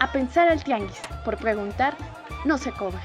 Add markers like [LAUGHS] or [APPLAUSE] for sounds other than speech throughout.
A pensar al tianguis, por preguntar, no se cobra.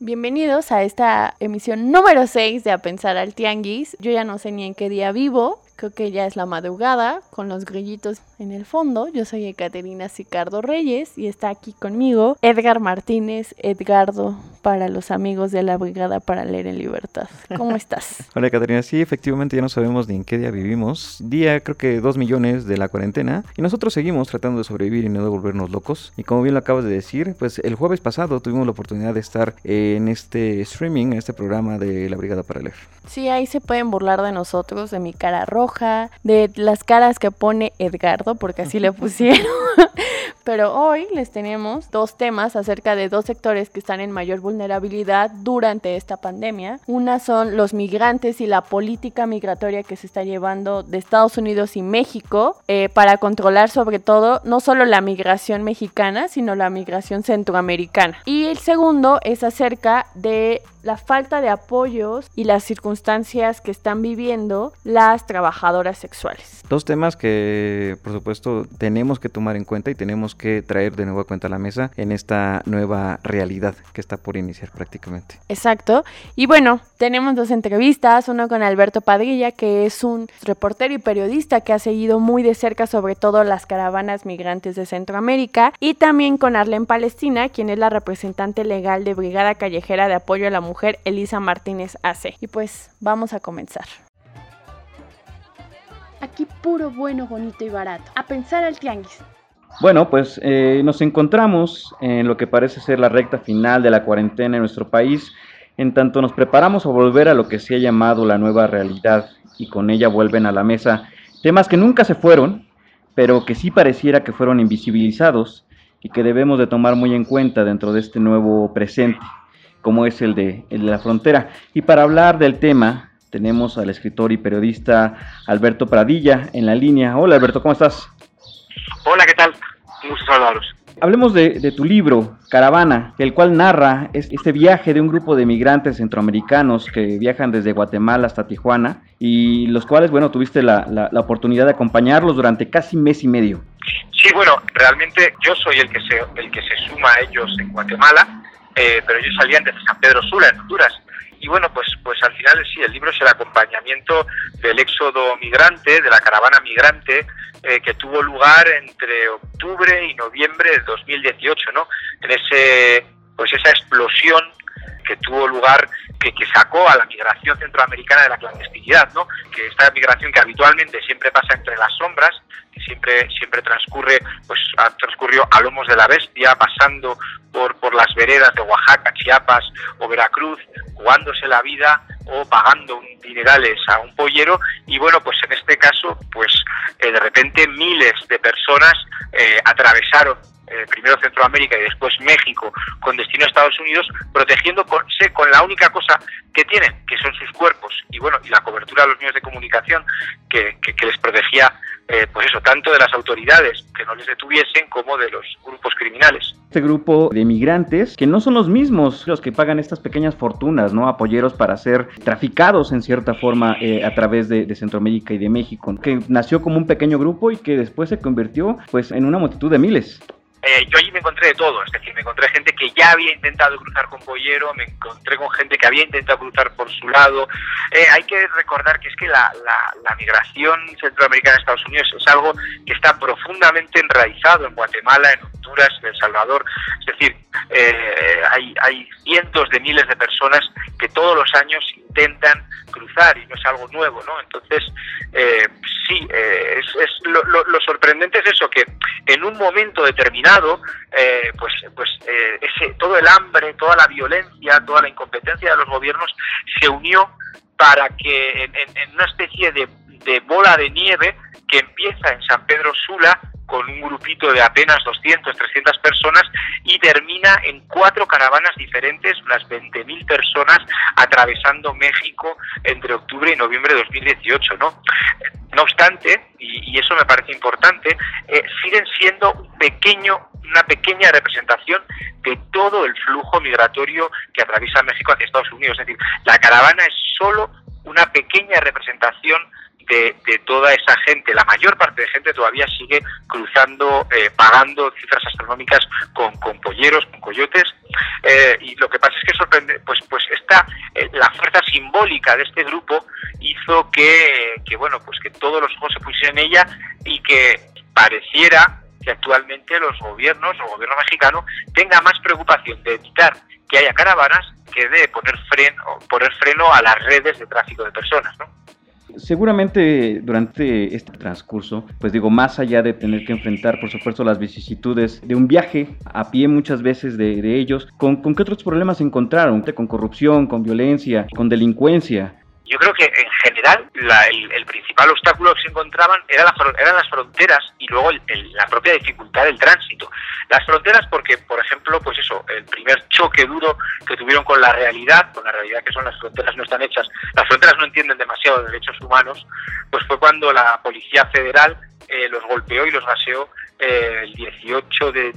Bienvenidos a esta emisión número 6 de A Pensar al Tianguis. Yo ya no sé ni en qué día vivo, creo que ya es la madrugada, con los grillitos en el fondo. Yo soy Ecaterina Sicardo Reyes y está aquí conmigo Edgar Martínez, Edgardo, para los amigos de la Brigada para Leer en Libertad. ¿Cómo [LAUGHS] estás? Hola Ecaterina, sí, efectivamente ya no sabemos ni en qué día vivimos. Día creo que dos millones de la cuarentena y nosotros seguimos tratando de sobrevivir y no de volvernos locos. Y como bien lo acabas de decir, pues el jueves pasado tuvimos la oportunidad de estar en este streaming, en este programa de la Brigada para Leer. Sí, ahí se pueden burlar de nosotros, de mi cara roja, de las caras que pone Edgardo, porque así le pusieron. [LAUGHS] Pero hoy les tenemos dos temas acerca de dos sectores que están en mayor vulnerabilidad durante esta pandemia. Una son los migrantes y la política migratoria que se está llevando de Estados Unidos y México eh, para controlar sobre todo no solo la migración mexicana, sino la migración centroamericana. Y el segundo es acerca de la falta de apoyos y las circunstancias que están viviendo las trabajadoras sexuales. Dos temas que por supuesto tenemos que tomar en cuenta y tenemos que traer de nuevo a cuenta a la mesa en esta nueva realidad que está por iniciar prácticamente. Exacto. Y bueno, tenemos dos entrevistas, una con Alberto Padrilla, que es un reportero y periodista que ha seguido muy de cerca sobre todo las caravanas migrantes de Centroamérica, y también con Arlen Palestina, quien es la representante legal de Brigada Callejera de Apoyo a la Mujer, Elisa Martínez AC. Y pues vamos a comenzar. Aquí puro bueno, bonito y barato. A pensar al tianguis. Bueno, pues eh, nos encontramos en lo que parece ser la recta final de la cuarentena en nuestro país, en tanto nos preparamos a volver a lo que se ha llamado la nueva realidad y con ella vuelven a la mesa temas que nunca se fueron, pero que sí pareciera que fueron invisibilizados y que debemos de tomar muy en cuenta dentro de este nuevo presente, como es el de, el de la frontera. Y para hablar del tema, tenemos al escritor y periodista Alberto Pradilla en la línea. Hola Alberto, ¿cómo estás? Hola, ¿qué tal? Un gusto saludaros. Hablemos de, tu libro, Caravana, el cual narra este viaje de un grupo de migrantes centroamericanos que viajan desde Guatemala hasta Tijuana y los cuales, bueno, tuviste la, oportunidad de acompañarlos durante casi mes y medio. Sí, bueno, realmente yo soy el que se, el que se suma a ellos en Guatemala, eh, pero ellos salían desde San Pedro Sula, en Honduras. Y bueno, pues, pues al final sí, el libro es el acompañamiento del éxodo migrante, de la caravana migrante eh, que tuvo lugar entre octubre y noviembre de 2018, ¿no? En ese, pues esa explosión que tuvo lugar, que, sacó a la migración centroamericana de la clandestinidad, ¿no? Que esta migración que habitualmente siempre pasa entre las sombras, que siempre, siempre transcurre, pues transcurrió a lomos de la bestia, pasando por, por las veredas de Oaxaca, Chiapas o Veracruz, jugándose la vida o pagando dinerales a un pollero y bueno pues en este caso pues eh, de repente miles de personas eh, atravesaron eh, primero Centroamérica y después México con destino a Estados Unidos protegiéndose con la única cosa que tienen que son sus cuerpos y bueno y la cobertura de los medios de comunicación que, que les protegía eh, pues eso, tanto de las autoridades que no les detuviesen como de los grupos criminales. Este grupo de migrantes que no son los mismos los que pagan estas pequeñas fortunas, ¿no? Apoyeros para ser traficados en cierta forma eh, a través de, Centroamérica y de México, que nació como un pequeño grupo y que después se convirtió pues en una multitud de miles. Eh, yo allí me encontré de todo, es decir, me encontré gente que ya había intentado cruzar con Pollero, me encontré con gente que había intentado cruzar por su lado. Eh, hay que recordar que es que la, la, migración centroamericana a Estados Unidos es algo que está profundamente enraizado en Guatemala, en Honduras, en El Salvador. Es decir, eh, hay, hay cientos de miles de personas que todos los años intentan cruzar y no es algo nuevo, ¿no? Entonces, sí, es, es lo, lo sorprendente es eso, que en un momento determinado, eh, pues, pues eh, ese, todo el hambre, toda la violencia, toda la incompetencia de los gobiernos se unió para que en, una especie de, bola de nieve que empieza en San Pedro Sula con un grupito de apenas 200, 300 personas y termina en cuatro caravanas diferentes, unas 20.000 personas atravesando México entre octubre y noviembre de 2018, ¿no? No obstante, y, eso me parece importante, eh, siguen siendo un pequeño, una pequeña representación de todo el flujo migratorio que atraviesa México hacia Estados Unidos. Es decir, la caravana es solo una pequeña representación de, toda esa gente, la mayor parte de gente todavía sigue cruzando, eh, pagando cifras astronómicas con, con polleros, con coyotes, eh, y lo que pasa es que sorprende, pues, pues esta, eh, la fuerza simbólica de este grupo hizo que, que, bueno, pues que todos los ojos se pusieran en ella y que pareciera que actualmente los gobiernos, el gobierno mexicano, tenga más preocupación de evitar que haya caravanas que de poner freno, poner freno a las redes de tráfico de personas, ¿no? Seguramente durante este transcurso, pues digo, más allá de tener que enfrentar, por supuesto, las vicisitudes de un viaje a pie muchas veces de, ellos, ¿con, ¿con qué otros problemas se encontraron? ¿Con corrupción, con violencia, con delincuencia? Yo creo que en general el, principal obstáculo que se encontraban era eran las fronteras y luego la propia dificultad del tránsito. Las fronteras porque, por ejemplo, pues eso, el primer choque duro que tuvieron con la realidad, con la realidad que son las fronteras no están hechas, las fronteras no entienden demasiado de derechos humanos, pues fue cuando la Policía Federal eh, los golpeó y los gaseó eh, el 18 de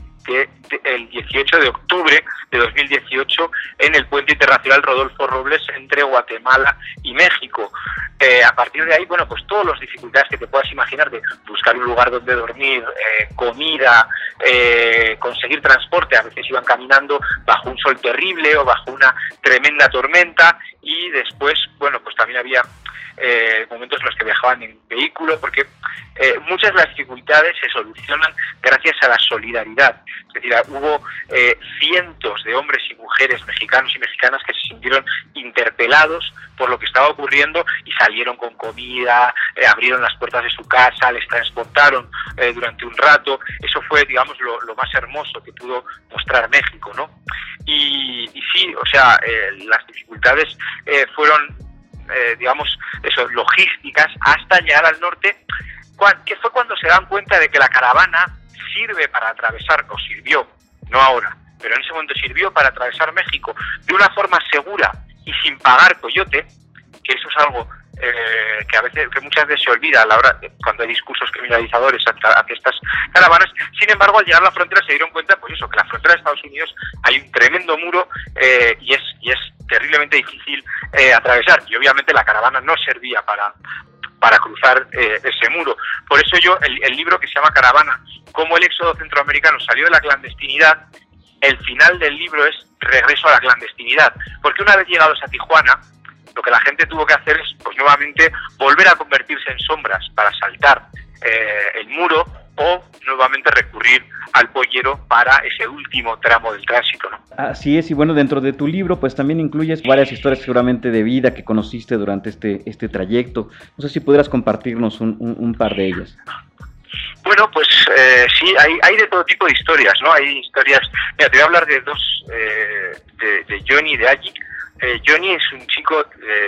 el 18 de octubre de 2018 en el puente internacional Rodolfo Robles entre Guatemala y México. Eh, a partir de ahí, bueno, pues todas las dificultades que te puedas imaginar de buscar un lugar donde dormir, eh, comida, eh, conseguir transporte, a veces iban caminando bajo un sol terrible o bajo una tremenda tormenta y después, bueno, pues también había momentos en los que viajaban en vehículo, porque muchas de las dificultades se solucionan gracias a la solidaridad. Es decir, hubo eh, cientos de hombres y mujeres mexicanos y mexicanas que se sintieron interpelados por lo que estaba ocurriendo y salieron con comida, eh, abrieron las puertas de su casa, les transportaron eh, durante un rato. Eso fue, digamos, lo, más hermoso que pudo mostrar México, ¿no? Y, y sí, o sea, las dificultades fueron, digamos, eso, logísticas hasta llegar al norte, que fue cuando se dan cuenta de que la caravana sirve para atravesar, o sirvió, no ahora, pero en ese momento sirvió para atravesar México de una forma segura y sin pagar coyote, que eso es algo eh, que a veces, que muchas veces se olvida a la hora cuando hay discursos criminalizadores hacia, estas caravanas. Sin embargo, al llegar a la frontera se dieron cuenta, pues eso, que la frontera de Estados Unidos hay un tremendo muro eh, y es y es terriblemente difícil eh, atravesar. Y obviamente la caravana no servía para para cruzar ese muro. Por eso yo, el, el libro que se llama Caravana, cómo el éxodo centroamericano salió de la clandestinidad, el final del libro es regreso a la clandestinidad. Porque una vez llegados a Tijuana, lo que la gente tuvo que hacer es, pues nuevamente, volver a convertirse en sombras para saltar eh, el muro o nuevamente recurrir al pollero para ese último tramo del tránsito. ¿no? Así es, y bueno, dentro de tu libro pues también incluyes varias historias seguramente de vida que conociste durante este, este trayecto. No sé si pudieras compartirnos un, un par de ellas. Bueno, pues eh, sí, hay, hay de todo tipo de historias, ¿no? Hay historias... Mira, te voy a hablar de dos, eh, de, Johnny y de Allí. Eh, Johnny es un chico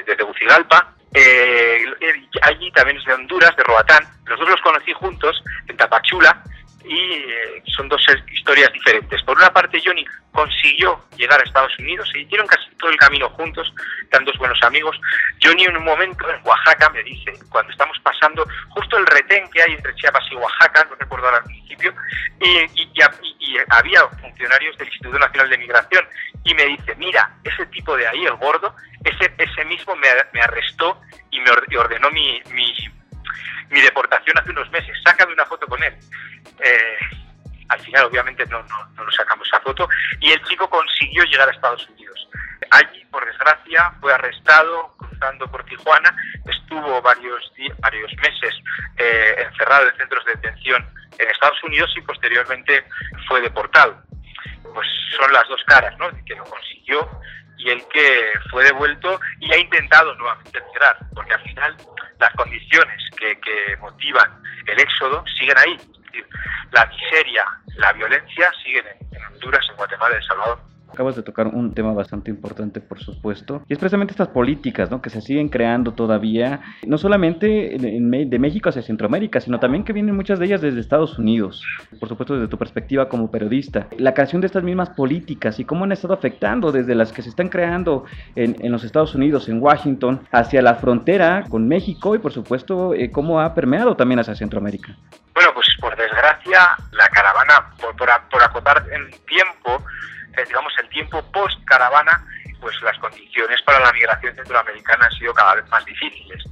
de, Tegucigalpa, eh, Allí también es de Honduras, de Roatán. Los dos los conocí juntos en Tapachula y eh, son dos historias diferentes. Por una parte, Johnny consiguió llegar a Estados Unidos, se hicieron casi todo el camino juntos, eran dos buenos amigos. Johnny en un momento en Oaxaca me dice, cuando estamos pasando justo el retén que hay entre Chiapas y Oaxaca, no recuerdo ahora el municipio, y, había funcionarios del Instituto Nacional de Migración, y me dice, mira, ese tipo de ahí, el gordo, ese, ese mismo me, arrestó y me ordenó mi, mi, deportación hace unos meses, sácame una foto con él. Eh, al final, obviamente, no, no, no sacamos esa foto y el chico consiguió llegar a Estados Unidos. Allí, por desgracia, fue arrestado cruzando por Tijuana, estuvo varios, varios meses eh, encerrado en centros de detención en Estados Unidos y posteriormente fue deportado. Pues son las dos caras, ¿no? Que lo consiguió y el que fue devuelto y ha intentado nuevamente emigrar, porque al final las condiciones que, que motivan el éxodo siguen ahí la miseria, la violencia siguen en, Honduras, en Guatemala, en El Salvador. Acabas de tocar un tema bastante importante, por supuesto, y es precisamente estas políticas ¿no? que se siguen creando todavía, no solamente de México hacia Centroamérica, sino también que vienen muchas de ellas desde Estados Unidos, por supuesto desde tu perspectiva como periodista. La creación de estas mismas políticas y cómo han estado afectando desde las que se están creando en, en los Estados Unidos, en Washington, hacia la frontera con México y por supuesto eh, cómo ha permeado también hacia Centroamérica. Bueno, pues por desgracia, la caravana, por, por, acotar el tiempo, digamos el tiempo post-caravana, pues las condiciones para la migración centroamericana han sido cada vez más difíciles.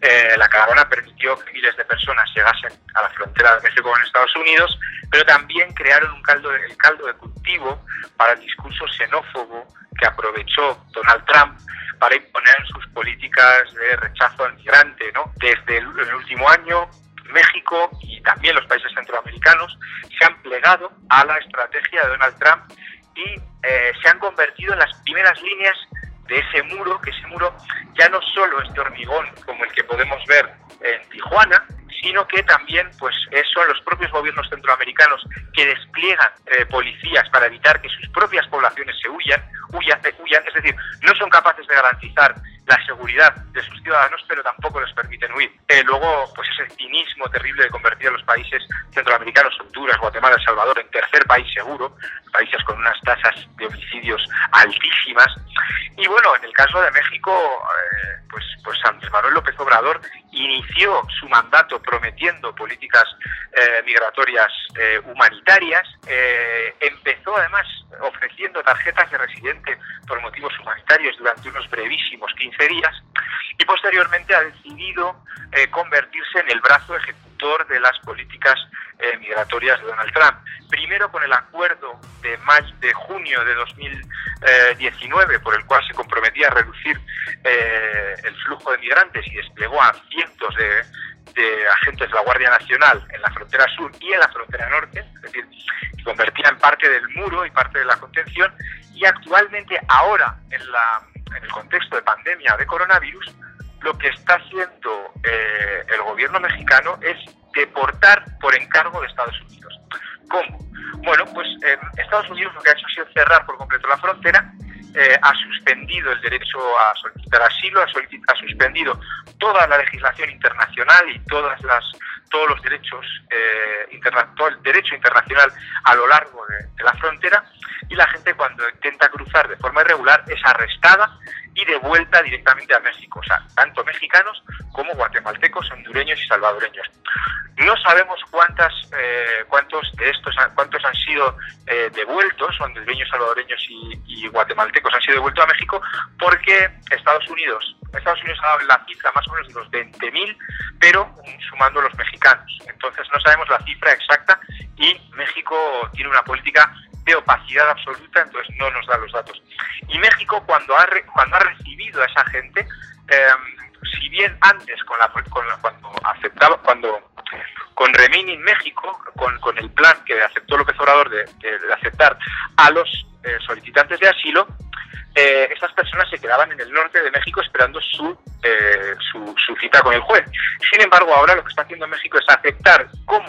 Eh, la caravana permitió que miles de personas llegasen a la frontera de México con Estados Unidos, pero también crearon un caldo, el caldo de cultivo para el discurso xenófobo que aprovechó Donald Trump para imponer sus políticas de rechazo al migrante. ¿no? Desde el, último año, México y también los países centroamericanos se han plegado a la estrategia de Donald Trump y eh, se han convertido en las primeras líneas de ese muro, que ese muro ya no solo es de hormigón como el que podemos ver en Tijuana, sino que también pues son los propios gobiernos centroamericanos que despliegan eh, policías para evitar que sus propias poblaciones se huyan, huyan, huyan, es decir, no son capaces de garantizar la seguridad de sus ciudadanos, pero tampoco les permiten huir. Eh, luego, pues ese cinismo terrible de convertir a los países centroamericanos, Honduras, Guatemala, El Salvador, en tercer país seguro, países con unas tasas de homicidios altísimas. Y bueno, en el caso de México, eh, pues, pues Andrés Manuel López Obrador inició su mandato prometiendo políticas eh, migratorias humanitarias, empezó además ofreciendo tarjetas de residente por motivos humanitarios durante unos brevísimos 15 días y posteriormente ha decidido eh, convertirse en el brazo ejecutor de las políticas eh, migratorias de Donald Trump. Primero con el acuerdo de, mayo, de junio de 2019 por el cual se comprometía a reducir eh, el flujo de migrantes y desplegó a cientos de, de agentes de la Guardia Nacional en la frontera sur y en la frontera norte, es decir, convertía en parte del muro y parte de la contención, y actualmente ahora en, la, en el contexto de pandemia de coronavirus, lo que está haciendo eh, el gobierno mexicano es deportar por encargo de Estados Unidos. ¿Cómo? Bueno, pues Estados Unidos lo que ha hecho ha sido cerrar por completo la frontera, eh, ha suspendido el derecho a solicitar asilo, ha, ha, suspendido toda la legislación internacional y todas las todos los derechos eh, todo el derecho internacional a lo largo de, la frontera y la gente cuando intenta cruzar de forma irregular es arrestada y devuelta directamente a México, o sea, tanto mexicanos como guatemaltecos, hondureños y salvadoreños. No sabemos cuántas, eh, cuántos de estos, cuántos han sido eh, devueltos, hondureños, salvadoreños y, y, guatemaltecos han sido devueltos a México, porque Estados Unidos, Estados Unidos ha dado la cifra más o menos de los 20.000, pero sumando los mexicanos. Entonces no sabemos la cifra exacta y México tiene una política de opacidad absoluta, entonces no nos da los datos. Y México, cuando ha, cuando ha recibido a esa gente, em, si bien antes, con la, cuando aceptaba, cuando con Remini en México, con, con, el plan que aceptó López Obrador de, de, aceptar a los eh, solicitantes de asilo, eh, estas personas se quedaban en el norte de México esperando su, eh, su, su, cita con el juez. Sin embargo, ahora lo que está haciendo México es aceptar como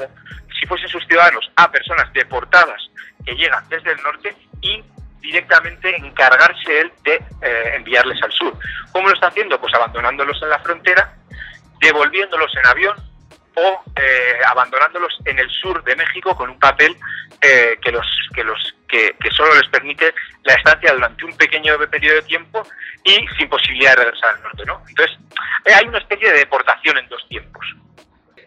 si fuesen sus ciudadanos a personas deportadas que llegan desde el norte y directamente encargarse él de eh, enviarles al sur. ¿Cómo lo está haciendo? Pues abandonándolos en la frontera, devolviéndolos en avión o eh, abandonándolos en el sur de México con un papel eh, que los que los que, que, solo les permite la estancia durante un pequeño periodo de tiempo y sin posibilidad de regresar al norte, ¿no? Entonces hay una especie de deportación en dos tiempos.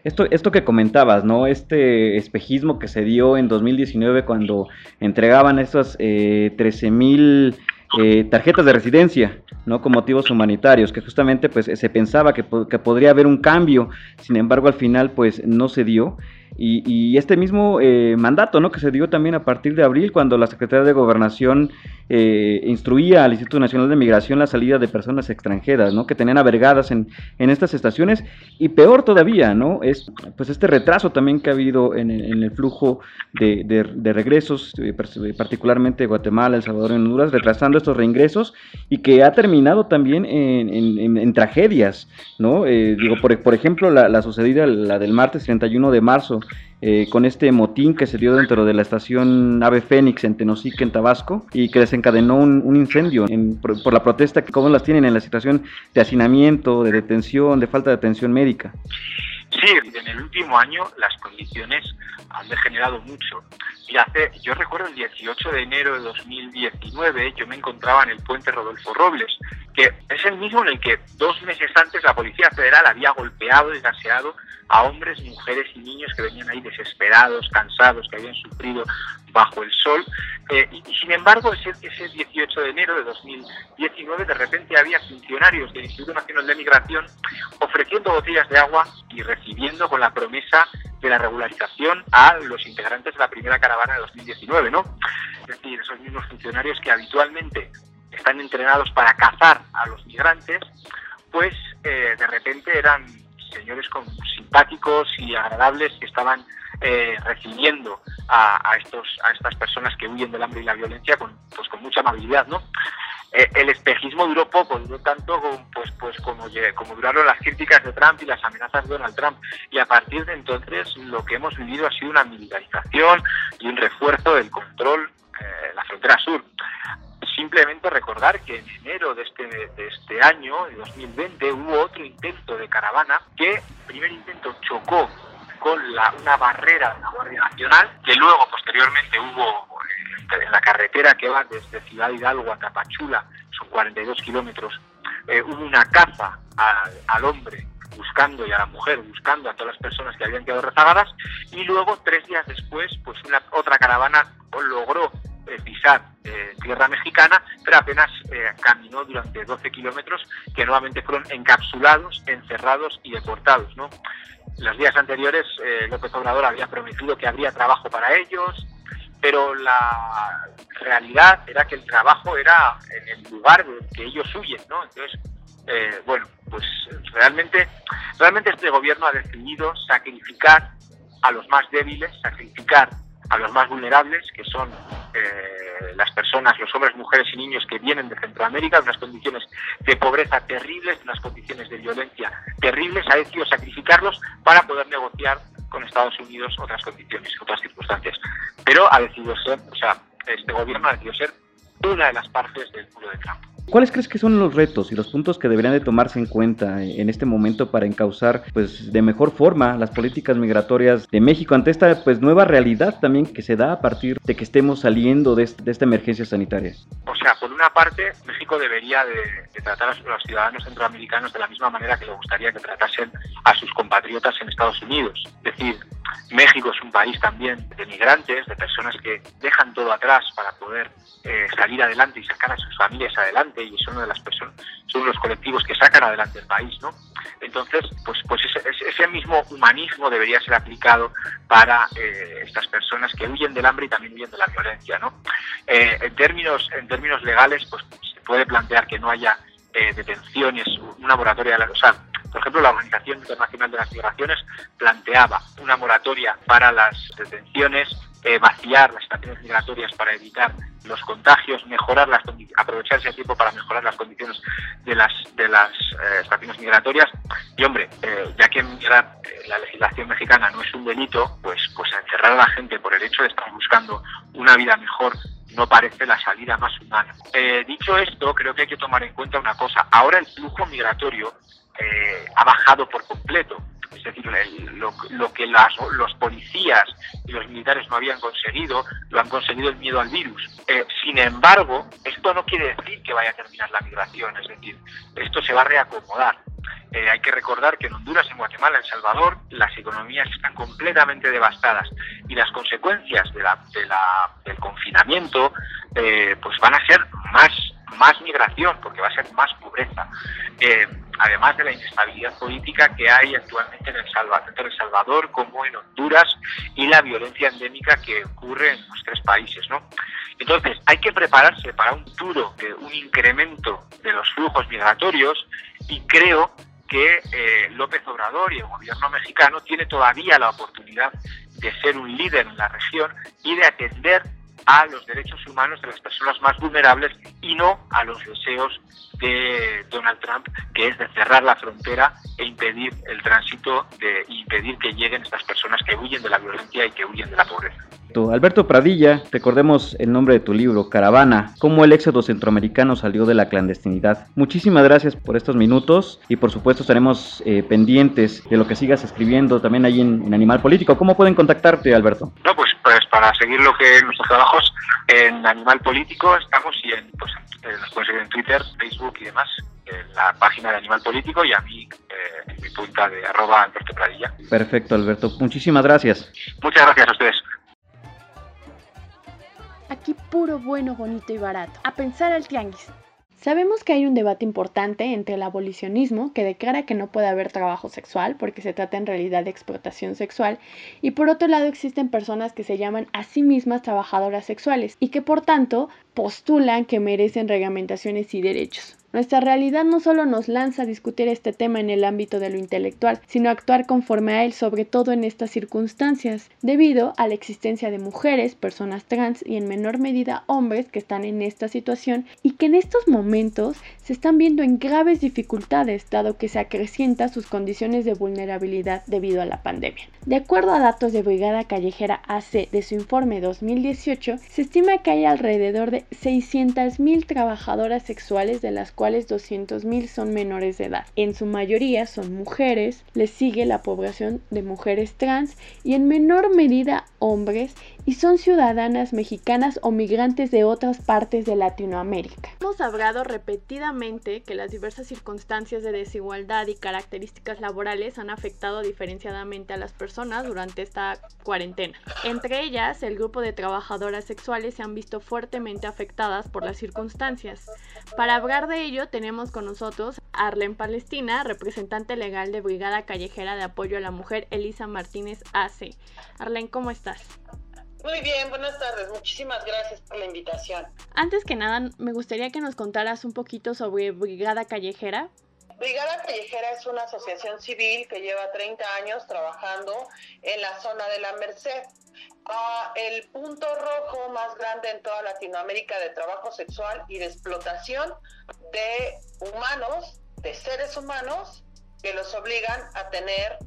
Esto, esto que comentabas, ¿no? Este espejismo que se dio en 2019 cuando entregaban esas eh, 13 mil eh, tarjetas de residencia, ¿no? Con motivos humanitarios, que justamente pues se pensaba que, que podría haber un cambio, sin embargo al final pues no se dio. Y, este mismo eh, mandato, ¿no? Que se dio también a partir de abril, cuando la Secretaría de Gobernación eh, instruía al Instituto Nacional de Migración la salida de personas extranjeras, ¿no? Que tenían avergadas en, en estas estaciones. Y peor todavía, ¿no? Es pues este retraso también que ha habido en, el flujo de, de, regresos, eh, particularmente Guatemala, El Salvador y Honduras, retrasando estos reingresos y que ha terminado también en, en tragedias, ¿no? digo, por, por ejemplo, la, la sucedida, la del martes 31 de marzo, eh, con este motín que se dio dentro de la estación Ave Fénix en Tenosique, en Tabasco, y que desencadenó un, incendio por, la protesta que cómo las tienen en la situación de hacinamiento, de detención, de falta de atención médica. Sí, en el último año las condiciones han degenerado mucho. Y hace, yo recuerdo el 18 de enero de 2019, yo me encontraba en el puente Rodolfo Robles, que es el mismo en el que dos meses antes la Policía Federal había golpeado y gaseado a hombres, mujeres y niños que venían ahí desesperados, cansados, que habían sufrido bajo el sol. Eh, y, sin embargo, ese, ese 18 de enero de 2019, de repente había funcionarios del Instituto Nacional de Migración ofreciendo botellas de agua y recibiendo con la promesa de la regularización a los integrantes de la primera caravana de 2019, ¿no? Es decir, esos mismos funcionarios que habitualmente están entrenados para cazar a los migrantes, pues eh, de repente eran señores simpáticos y agradables que estaban eh, recibiendo a, estos a estas personas que huyen del hambre y la violencia con pues con mucha amabilidad no eh, el espejismo duró poco, duró tanto pues, pues como, como duraron las críticas de Trump y las amenazas de Donald Trump. Y a partir de entonces lo que hemos vivido ha sido una militarización y un refuerzo del control en la frontera sur. Simplemente recordar que en enero de este, de este año, de 2020, hubo otro intento de caravana que, primer intento chocó con la, una barrera de la Guardia Nacional, que luego posteriormente hubo eh, en la carretera que va desde Ciudad Hidalgo a Tapachula, son 42 kilómetros, eh, hubo una caza al, hombre buscando y a la mujer buscando a todas las personas que habían quedado rezagadas y luego tres días después pues una otra caravana logró pisar tierra mexicana pero apenas caminó durante 12 kilómetros que nuevamente fueron encapsulados, encerrados y deportados ¿no? los días anteriores eh, López Obrador había prometido que habría trabajo para ellos, pero la realidad era que el trabajo era en el lugar que ellos huyen, ¿no? Entonces, eh, bueno, pues realmente, realmente este gobierno ha decidido sacrificar a los más débiles, sacrificar a los más vulnerables, que son eh, las personas, los hombres, mujeres y niños que vienen de Centroamérica, de unas condiciones de pobreza terribles, de unas condiciones de violencia terribles, ha decidido sacrificarlos para poder negociar con Estados Unidos otras condiciones, otras circunstancias. Pero ha decidido ser, o sea, este gobierno ha decidido ser una de las partes del muro de Trump. ¿Cuáles crees que son los retos y los puntos que deberían de tomarse en cuenta en este momento para encauzar pues de mejor forma las políticas migratorias de México ante esta pues nueva realidad también que se da a partir de que estemos saliendo de, esta emergencia sanitaria? O sea, por una parte, México debería de, tratar a los ciudadanos centroamericanos de la misma manera que le gustaría que tratasen a sus compatriotas en Estados Unidos. Es decir, México es un país también de migrantes, de personas que dejan todo atrás para poder eh, salir adelante y sacar a sus familias adelante y son una de las personas, son los colectivos que sacan adelante el país, ¿no? Entonces, pues, pues ese, mismo humanismo debería ser aplicado para eh, estas personas que huyen del hambre y también huyen de la violencia, ¿no? Eh, en términos, en términos legales, pues se puede plantear que no haya detenciones, una moratoria de o por ejemplo, la Organización Internacional de las Migraciones planteaba una moratoria para las detenciones, eh, vaciar las estaciones migratorias para evitar los contagios, mejorar las aprovechar ese tiempo para mejorar las condiciones de las de las eh, estaciones migratorias. Y hombre, eh, ya que la legislación mexicana no es un delito, pues pues encerrar a la gente por el hecho de estar buscando una vida mejor no parece la salida más humana. dicho esto, creo que hay que tomar en cuenta una cosa. Ahora el flujo migratorio eh, ha bajado por completo. Es decir, lo, que los policías y los militares no habían conseguido, lo han conseguido el miedo al virus. Eh, sin embargo, esto no quiere decir que vaya a terminar la migración, es decir, esto se va a reacomodar. Eh, hay que recordar que en Honduras, en Guatemala, en Salvador, las economías están completamente devastadas y las consecuencias de la, del confinamiento pues van a ser más, más migración, porque va a ser más pobreza además de la inestabilidad política que hay actualmente en El Salvador, tanto en El Salvador como en Honduras y la violencia endémica que ocurre en los tres países, ¿no? Entonces, hay que prepararse para un de un incremento de los flujos migratorios y creo que eh, López Obrador y el gobierno mexicano tiene todavía la oportunidad de ser un líder en la región y de atender a los derechos humanos de las personas más vulnerables y no a los deseos de Donald Trump, que es de cerrar la frontera e impedir el tránsito, de impedir que lleguen estas personas que huyen de la violencia y que huyen de la pobreza. Alberto Pradilla, recordemos el nombre de tu libro, Caravana, cómo el éxodo centroamericano salió de la clandestinidad. Muchísimas gracias por estos minutos y por supuesto estaremos eh, pendientes de lo que sigas escribiendo también ahí en, en, Animal Político. ¿Cómo pueden contactarte, Alberto? No, pues pues para seguir lo que nuestros trabajos en Animal Político estamos y en, pues, nos pueden seguir en Twitter, Facebook y demás, en la página de Animal Político y a mí eh, en mi punta de arroba Alberto Pradilla. Perfecto, Alberto. Muchísimas gracias. Muchas gracias a ustedes. Aquí puro bueno, bonito y barato. A pensar al tianguis. Sabemos que hay un debate importante entre el abolicionismo, que declara que no puede haber trabajo sexual porque se trata en realidad de explotación sexual, y por otro lado existen personas que se llaman a sí mismas trabajadoras sexuales y que por tanto postulan que merecen reglamentaciones y derechos. Nuestra realidad no solo nos lanza a discutir este tema en el ámbito de lo intelectual, sino a actuar conforme a él, sobre todo en estas circunstancias, debido a la existencia de mujeres, personas trans y en menor medida hombres que están en esta situación y que en estos momentos se están viendo en graves dificultades, dado que se acrecienta sus condiciones de vulnerabilidad debido a la pandemia. De acuerdo a datos de Brigada Callejera AC de su informe 2018, se estima que hay alrededor de 600.000 trabajadoras sexuales de las cuales 200.000 son menores de edad. En su mayoría son mujeres, les sigue la población de mujeres trans y en menor medida hombres y son ciudadanas mexicanas o migrantes de otras partes de Latinoamérica. Hemos hablado repetidamente que las diversas circunstancias de desigualdad y características laborales han afectado diferenciadamente a las personas durante esta cuarentena. Entre ellas, el grupo de trabajadoras sexuales se han visto fuertemente afectadas por las circunstancias. Para hablar de ello, tenemos con nosotros a Arlen Palestina, representante legal de Brigada Callejera de Apoyo a la Mujer Elisa Martínez AC. Arlen, ¿cómo estás? Muy bien, buenas tardes. Muchísimas gracias por la invitación. Antes que nada, me gustaría que nos contaras un poquito sobre Brigada Callejera. Brigada Callejera es una asociación civil que lleva 30 años trabajando en la zona de la Merced. Ah, el punto rojo más grande en toda Latinoamérica de trabajo sexual y de explotación de humanos, de seres humanos, que los obligan a tener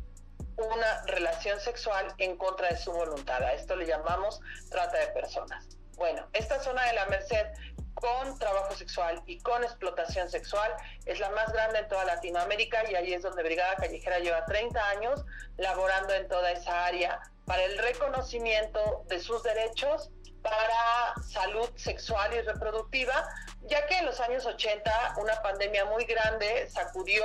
una relación sexual en contra de su voluntad. A esto le llamamos trata de personas. Bueno, esta zona de la Merced con trabajo sexual y con explotación sexual es la más grande en toda Latinoamérica y ahí es donde Brigada Callejera lleva 30 años laborando en toda esa área para el reconocimiento de sus derechos para salud sexual y reproductiva, ya que en los años 80 una pandemia muy grande sacudió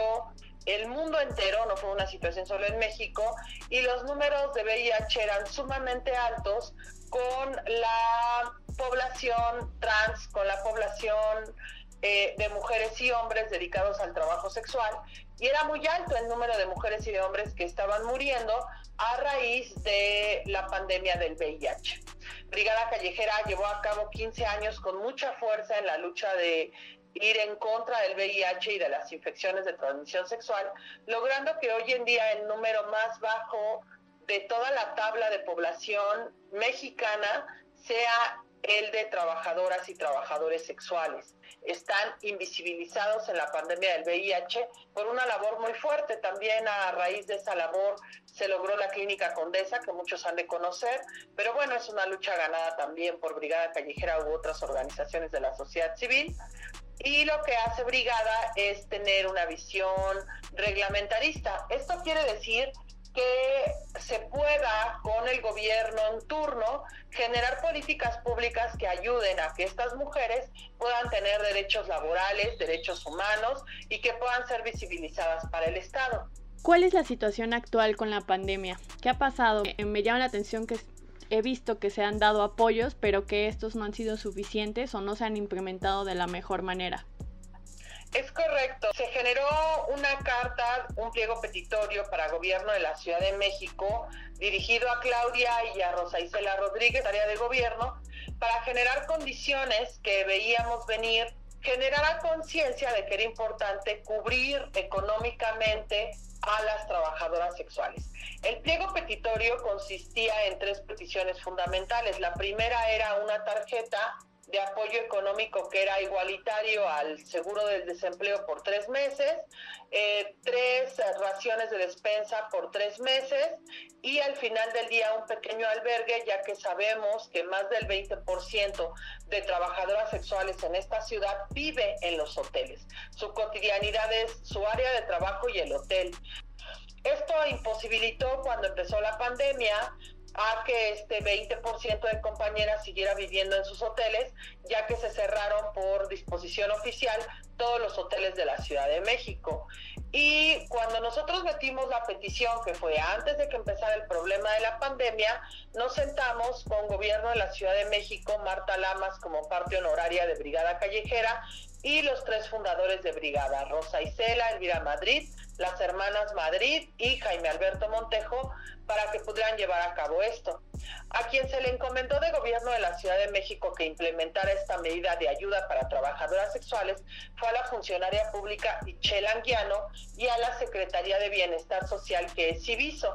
el mundo entero, no fue una situación solo en México, y los números de VIH eran sumamente altos con la población trans, con la población eh, de mujeres y hombres dedicados al trabajo sexual, y era muy alto el número de mujeres y de hombres que estaban muriendo a raíz de la pandemia del VIH. Brigada Callejera llevó a cabo 15 años con mucha fuerza en la lucha de ir en contra del VIH y de las infecciones de transmisión sexual, logrando que hoy en día el número más bajo de toda la tabla de población mexicana sea el de trabajadoras y trabajadores sexuales. Están invisibilizados en la pandemia del VIH por una labor muy fuerte. También a raíz de esa labor se logró la clínica Condesa, que muchos han de conocer, pero bueno, es una lucha ganada también por Brigada Callejera u otras organizaciones de la sociedad civil. Y lo que hace Brigada es tener una visión reglamentarista. Esto quiere decir que se pueda con el gobierno en turno generar políticas públicas que ayuden a que estas mujeres puedan tener derechos laborales, derechos humanos y que puedan ser visibilizadas para el Estado. ¿Cuál es la situación actual con la pandemia? ¿Qué ha pasado? Me llama la atención que he visto que se han dado apoyos, pero que estos no han sido suficientes o no se han implementado de la mejor manera. Es correcto. Se generó una carta, un pliego petitorio para gobierno de la Ciudad de México, dirigido a Claudia y a Rosa Isela Rodríguez, área de gobierno, para generar condiciones que veíamos venir, generar conciencia de que era importante cubrir económicamente a las trabajadoras sexuales. El pliego petitorio consistía en tres peticiones fundamentales. La primera era una tarjeta de apoyo económico que era igualitario al seguro del desempleo por tres meses, eh, tres raciones de despensa por tres meses y al final del día un pequeño albergue, ya que sabemos que más del 20% de trabajadoras sexuales en esta ciudad vive en los hoteles. Su cotidianidad es su área de trabajo y el hotel. Esto imposibilitó cuando empezó la pandemia a que este 20% de compañeras siguiera viviendo en sus hoteles, ya que se cerraron por disposición oficial todos los hoteles de la Ciudad de México. Y cuando nosotros metimos la petición, que fue antes de que empezara el problema de la pandemia, nos sentamos con gobierno de la Ciudad de México, Marta Lamas como parte honoraria de Brigada Callejera y los tres fundadores de Brigada, Rosa Isela, Elvira Madrid, las hermanas Madrid y Jaime Alberto Montejo, para que pudieran llevar a cabo esto. A quien se le encomendó de gobierno de la Ciudad de México que implementara esta medida de ayuda para trabajadoras sexuales fue a la funcionaria pública Michelle Anguiano y a la Secretaría de Bienestar Social que es Civiso.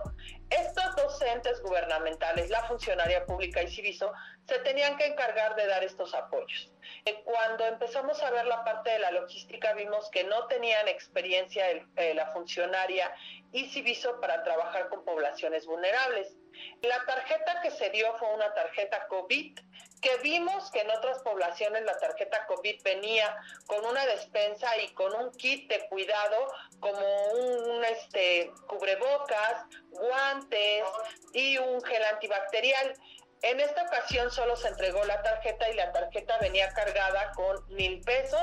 Estos docentes gubernamentales, la funcionaria pública y Civiso, se tenían que encargar de dar estos apoyos. Eh, cuando empezamos a ver la parte de la logística, vimos que no tenían experiencia eh, la funcionaria y Civiso para trabajar con poblaciones vulnerables. La tarjeta que se dio fue una tarjeta COVID, que vimos que en otras poblaciones la tarjeta COVID venía con una despensa y con un kit de cuidado como un, este, cubrebocas, guantes y un gel antibacterial. En esta ocasión solo se entregó la tarjeta y la tarjeta venía cargada con mil pesos,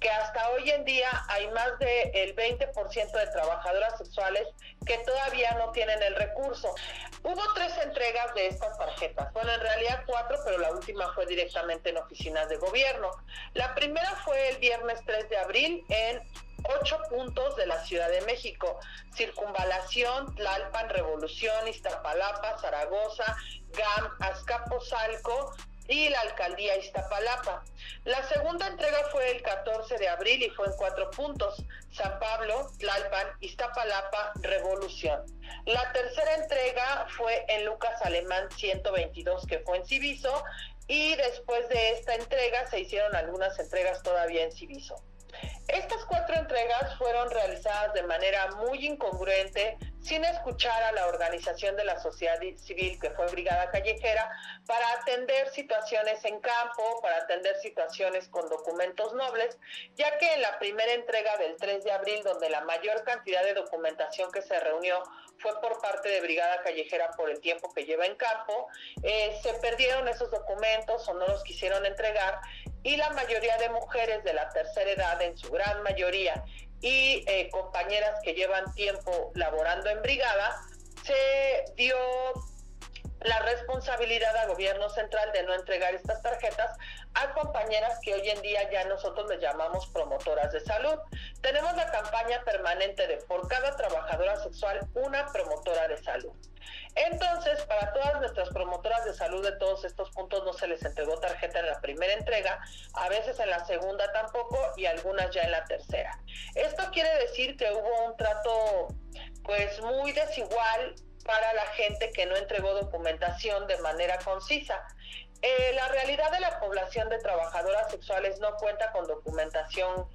que hasta hoy en día hay más del 20% de trabajadoras sexuales que todavía no tienen el recurso. Hubo tres entregas de estas tarjetas, bueno, en realidad cuatro, pero la última fue directamente en oficinas de gobierno. La primera fue el viernes 3 de abril en ocho puntos de la Ciudad de México, Circunvalación, Tlalpan, Revolución, Iztapalapa, Zaragoza, GAM, Azcapotzalco y la alcaldía Iztapalapa. La segunda entrega fue el 14 de abril y fue en cuatro puntos, San Pablo, Tlalpan, Iztapalapa, Revolución. La tercera entrega fue en Lucas Alemán 122, que fue en Civiso, y después de esta entrega se hicieron algunas entregas todavía en Civiso. Estas cuatro entregas fueron realizadas de manera muy incongruente, sin escuchar a la organización de la sociedad civil que fue Brigada Callejera para atender situaciones en campo, para atender situaciones con documentos nobles, ya que en la primera entrega del 3 de abril, donde la mayor cantidad de documentación que se reunió fue por parte de Brigada Callejera por el tiempo que lleva en campo, eh, se perdieron esos documentos o no los quisieron entregar y la mayoría de mujeres de la tercera edad, en su gran mayoría, y eh, compañeras que llevan tiempo laborando en brigada, se dio la responsabilidad al gobierno central de no entregar estas tarjetas a compañeras que hoy en día ya nosotros les llamamos promotoras de salud. Tenemos la campaña permanente de por cada trabajadora sexual una promotora de salud. Entonces, para todas nuestras promotoras de salud de todos estos puntos no se les entregó tarjeta en la primera entrega, a veces en la segunda tampoco y algunas ya en la tercera. Esto quiere decir que hubo un trato pues muy desigual para la gente que no entregó documentación de manera concisa. Eh, la realidad de la población de trabajadoras sexuales no cuenta con documentación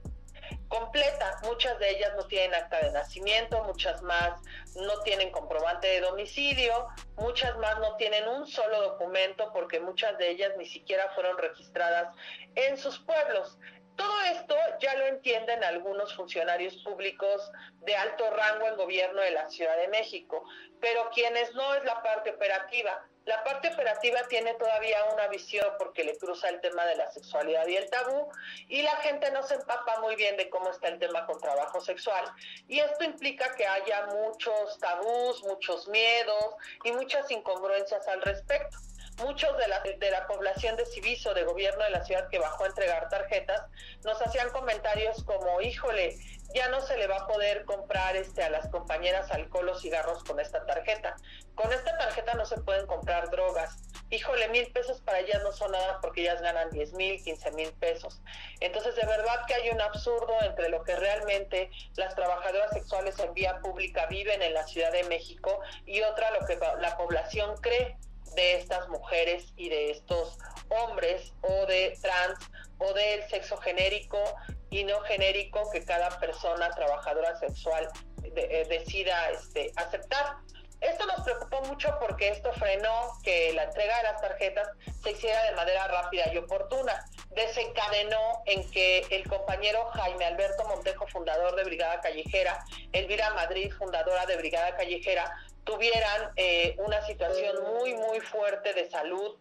completa. Muchas de ellas no tienen acta de nacimiento, muchas más no tienen comprobante de domicilio, muchas más no tienen un solo documento porque muchas de ellas ni siquiera fueron registradas en sus pueblos. Todo esto ya lo entienden algunos funcionarios públicos de alto rango en gobierno de la Ciudad de México, pero quienes no es la parte operativa. La parte operativa tiene todavía una visión porque le cruza el tema de la sexualidad y el tabú y la gente no se empapa muy bien de cómo está el tema con trabajo sexual. Y esto implica que haya muchos tabús, muchos miedos y muchas incongruencias al respecto muchos de la, de la población de Civiso, de gobierno de la ciudad que bajó a entregar tarjetas, nos hacían comentarios como, híjole, ya no se le va a poder comprar este, a las compañeras alcohol o cigarros con esta tarjeta. Con esta tarjeta no se pueden comprar drogas. Híjole, mil pesos para ellas no son nada porque ellas ganan 10 mil, 15 mil pesos. Entonces, de verdad que hay un absurdo entre lo que realmente las trabajadoras sexuales en vía pública viven en la Ciudad de México y otra lo que la población cree de estas mujeres y de estos hombres o de trans o del sexo genérico y no genérico que cada persona trabajadora sexual eh, decida este, aceptar. Esto nos preocupó mucho porque esto frenó que la entrega de las tarjetas se hiciera de manera rápida y oportuna. Desencadenó en que el compañero Jaime Alberto Montejo, fundador de Brigada Callejera, Elvira Madrid, fundadora de Brigada Callejera, tuvieran eh, una situación muy, muy fuerte de salud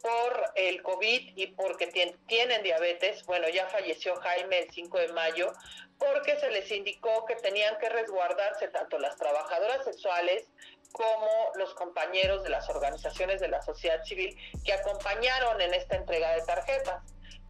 por el COVID y porque tienen diabetes. Bueno, ya falleció Jaime el 5 de mayo porque se les indicó que tenían que resguardarse tanto las trabajadoras sexuales como los compañeros de las organizaciones de la sociedad civil que acompañaron en esta entrega de tarjetas.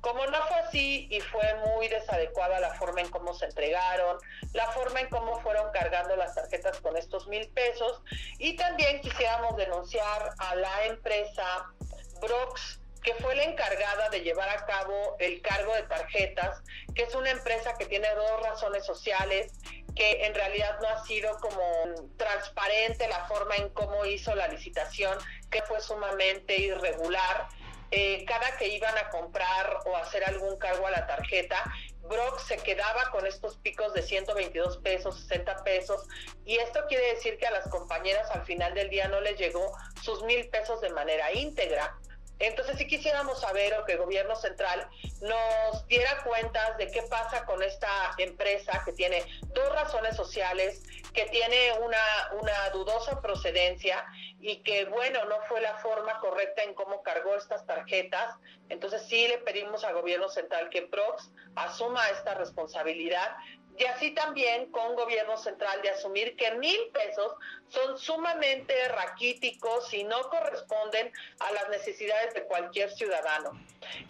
Como no fue así y fue muy desadecuada la forma en cómo se entregaron, la forma en cómo fueron cargando las tarjetas con estos mil pesos y también quisiéramos denunciar a la empresa Brox que fue la encargada de llevar a cabo el cargo de tarjetas, que es una empresa que tiene dos razones sociales, que en realidad no ha sido como transparente la forma en cómo hizo la licitación, que fue sumamente irregular. Eh, cada que iban a comprar o hacer algún cargo a la tarjeta, Brock se quedaba con estos picos de 122 pesos, 60 pesos, y esto quiere decir que a las compañeras al final del día no les llegó sus mil pesos de manera íntegra. Entonces, si quisiéramos saber o que el gobierno central nos diera cuentas de qué pasa con esta empresa que tiene dos razones sociales, que tiene una, una dudosa procedencia y que, bueno, no fue la forma correcta en cómo cargó estas tarjetas. Entonces, sí le pedimos al gobierno central que PROX asuma esta responsabilidad y así también con gobierno central de asumir que mil pesos son sumamente raquíticos y no corresponden a las necesidades de cualquier ciudadano.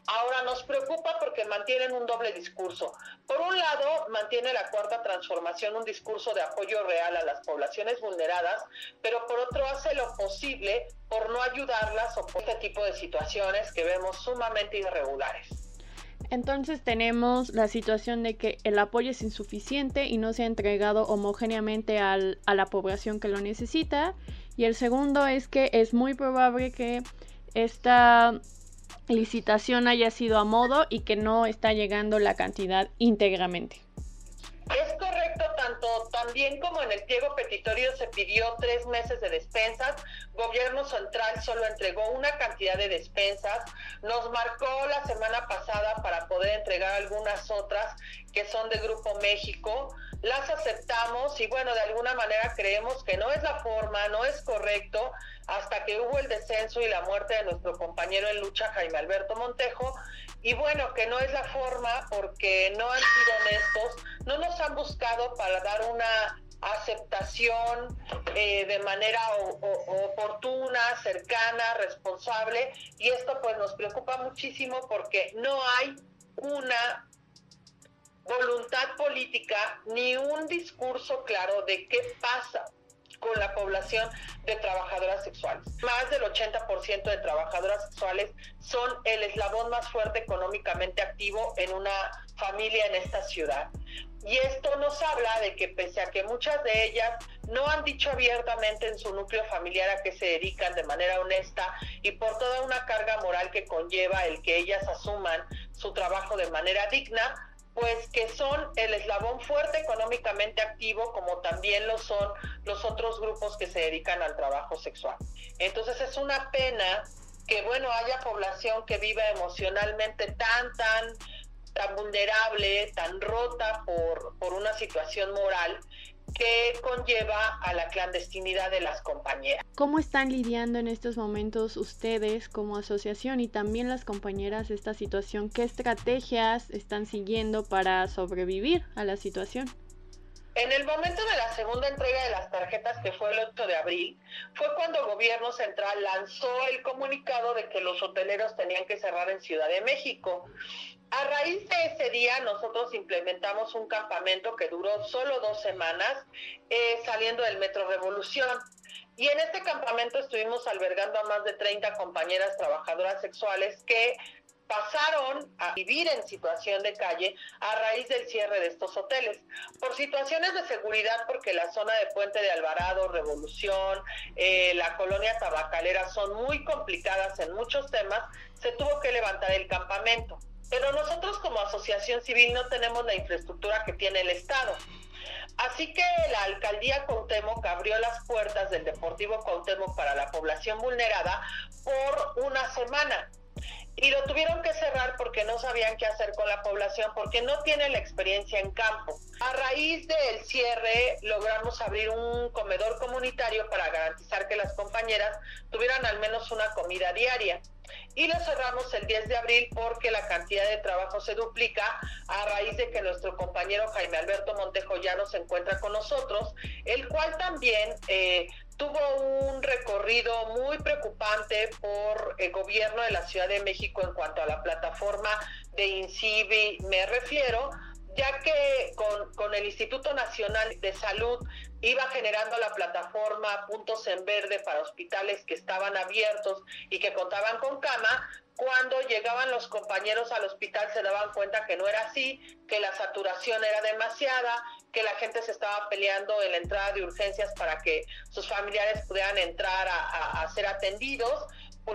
Ahora nos preocupa porque mantienen un doble discurso. Por un lado, mantiene la cuarta transformación un discurso de apoyo real a las poblaciones vulneradas, pero por otro hace lo posible por no ayudarlas o por este tipo de situaciones que vemos sumamente irregulares. Entonces tenemos la situación de que el apoyo es insuficiente y no se ha entregado homogéneamente a la población que lo necesita. Y el segundo es que es muy probable que esta licitación haya sido a modo y que no está llegando la cantidad íntegramente. También como en el pliego petitorio se pidió tres meses de despensas, gobierno central solo entregó una cantidad de despensas, nos marcó la semana pasada para poder entregar algunas otras que son de Grupo México, las aceptamos y bueno, de alguna manera creemos que no es la forma, no es correcto, hasta que hubo el descenso y la muerte de nuestro compañero en lucha, Jaime Alberto Montejo, y bueno, que no es la forma porque no han sido honestos, no nos han buscado para dar una aceptación eh, de manera oportuna, cercana, responsable, y esto pues nos preocupa muchísimo porque no hay una voluntad política ni un discurso claro de qué pasa con la población de trabajadoras sexuales. Más del 80% de trabajadoras sexuales son el eslabón más fuerte económicamente activo en una familia en esta ciudad. Y esto nos habla de que pese a que muchas de ellas no han dicho abiertamente en su núcleo familiar a qué se dedican de manera honesta y por toda una carga moral que conlleva el que ellas asuman su trabajo de manera digna, pues que son el eslabón fuerte económicamente activo, como también lo son los otros grupos que se dedican al trabajo sexual. Entonces es una pena que, bueno, haya población que viva emocionalmente tan, tan, tan vulnerable, tan rota por, por una situación moral que conlleva a la clandestinidad de las compañeras. ¿Cómo están lidiando en estos momentos ustedes como asociación y también las compañeras esta situación? ¿Qué estrategias están siguiendo para sobrevivir a la situación? En el momento de la segunda entrega de las tarjetas, que fue el 8 de abril, fue cuando el gobierno central lanzó el comunicado de que los hoteleros tenían que cerrar en Ciudad de México. A raíz de ese día nosotros implementamos un campamento que duró solo dos semanas eh, saliendo del Metro Revolución. Y en este campamento estuvimos albergando a más de 30 compañeras trabajadoras sexuales que pasaron a vivir en situación de calle a raíz del cierre de estos hoteles. Por situaciones de seguridad, porque la zona de Puente de Alvarado, Revolución, eh, la colonia tabacalera son muy complicadas en muchos temas, se tuvo que levantar el campamento. Pero nosotros como asociación civil no tenemos la infraestructura que tiene el Estado. Así que la alcaldía Cuauhtémoc abrió las puertas del Deportivo Cuauhtémoc para la población vulnerada por una semana. y lo tuvieron que cerrar porque no sabían qué hacer con la población, porque no tienen la experiencia en campo. A raíz del cierre logramos abrir un comedor comunitario para garantizar que las compañeras tuvieran al menos una comida diaria. Y lo cerramos el 10 de abril porque la cantidad de trabajo se duplica a raíz de que nuestro compañero Jaime Alberto Montejo ya no se encuentra con nosotros, el cual también eh, tuvo un recorrido muy preocupante por el gobierno de la Ciudad de México en cuanto a la plataforma de INCIBI, me refiero, ya que con, el Instituto Nacional de Salud iba generando la plataforma Puntos en Verde para hospitales que estaban abiertos y que contaban con cama, cuando llegaban los compañeros al hospital se daban cuenta que no era así, que la saturación era demasiada, que la gente se estaba peleando en la entrada de urgencias para que sus familiares pudieran entrar a, a, ser atendidos.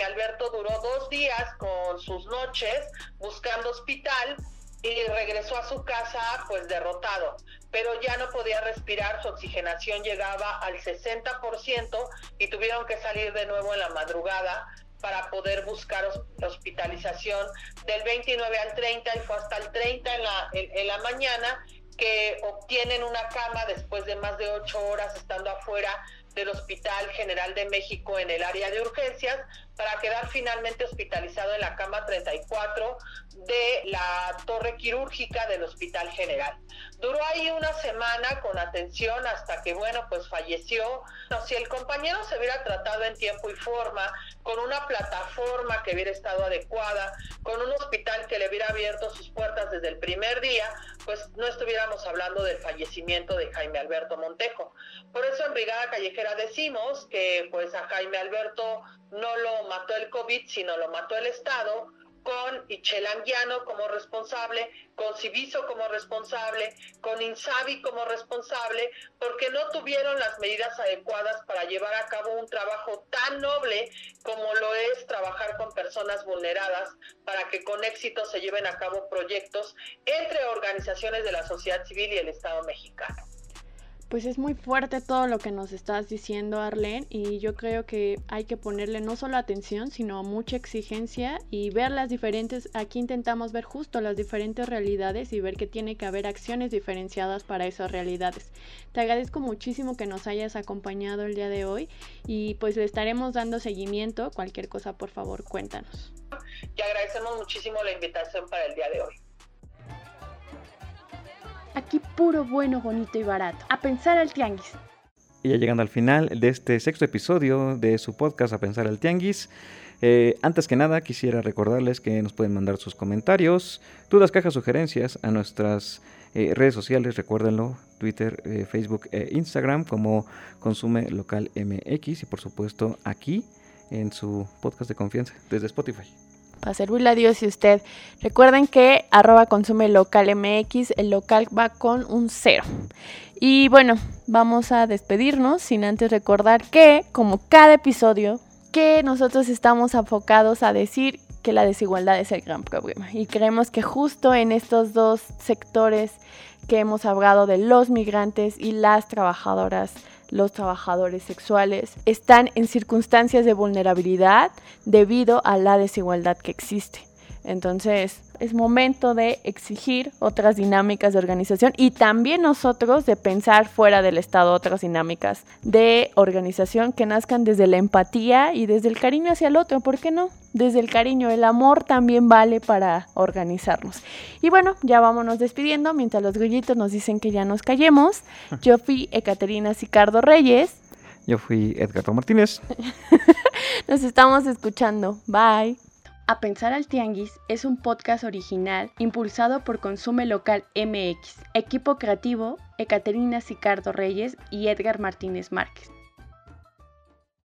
Alberto duró dos días con sus noches buscando hospital y regresó a su casa pues derrotado, pero ya no podía respirar, su oxigenación llegaba al 60% y tuvieron que salir de nuevo en la madrugada para poder buscar hospitalización. Del 29 al 30 y fue hasta el 30 en la, en, la mañana que obtienen una cama después de más de ocho horas estando afuera del Hospital General de México en el área de urgencias para quedar finalmente hospitalizado en la cama 34 de la torre quirúrgica del Hospital General. Duró ahí una semana con atención hasta que, bueno, pues falleció. si el compañero se hubiera tratado en tiempo y forma, con una plataforma que hubiera estado adecuada, con un hospital que le hubiera abierto sus puertas desde el primer día, pues no estuviéramos hablando del fallecimiento de Jaime Alberto Montejo. Por eso en Brigada Callejera decimos que pues a Jaime Alberto no lo mató el COVID, sino lo mató el Estado, con Ichelanguiano como responsable, con Civiso como responsable, con Insabi como responsable, porque no tuvieron las medidas adecuadas para llevar a cabo un trabajo tan noble como lo es trabajar con personas vulneradas, para que con éxito se lleven a cabo proyectos entre organizaciones de la sociedad civil y el Estado mexicano. Pues es muy fuerte todo lo que nos estás diciendo, Arlene, y yo creo que hay que ponerle no solo atención, sino mucha exigencia y ver las diferentes, aquí intentamos ver justo las diferentes realidades y ver que tiene que haber acciones diferenciadas para esas realidades. Te agradezco muchísimo que nos hayas acompañado el día de hoy y pues le estaremos dando seguimiento. Cualquier cosa, por favor, cuéntanos. Te agradecemos muchísimo la invitación para el día de hoy. Aquí puro bueno, bonito y barato. A pensar al tianguis. Y ya llegando al final de este sexto episodio de su podcast A pensar al tianguis. Eh, antes que nada, quisiera recordarles que nos pueden mandar sus comentarios, dudas, cajas, sugerencias a nuestras eh, redes sociales, recuérdenlo, Twitter, eh, Facebook e Instagram como Consume Local MX y por supuesto aquí en su podcast de confianza desde Spotify para servirle a Dios y usted. Recuerden que arroba consume local MX, el local va con un cero. Y bueno, vamos a despedirnos sin antes recordar que, como cada episodio, que nosotros estamos enfocados a decir que la desigualdad es el gran problema. Y creemos que justo en estos dos sectores que hemos hablado de los migrantes y las trabajadoras los trabajadores sexuales están en circunstancias de vulnerabilidad debido a la desigualdad que existe. Entonces, es momento de exigir otras dinámicas de organización y también nosotros de pensar fuera del Estado otras dinámicas de organización que nazcan desde la empatía y desde el cariño hacia el otro, ¿por qué no? Desde el cariño, el amor también vale para organizarnos. Y bueno, ya vámonos despidiendo mientras los grillitos nos dicen que ya nos callemos. [LAUGHS] Yo fui Ecaterina Sicardo Reyes. Yo fui Edgardo Martínez. [LAUGHS] nos estamos escuchando. Bye. A Pensar al Tianguis es un podcast original impulsado por Consume Local MX, equipo creativo Ecaterina Sicardo Reyes y Edgar Martínez Márquez.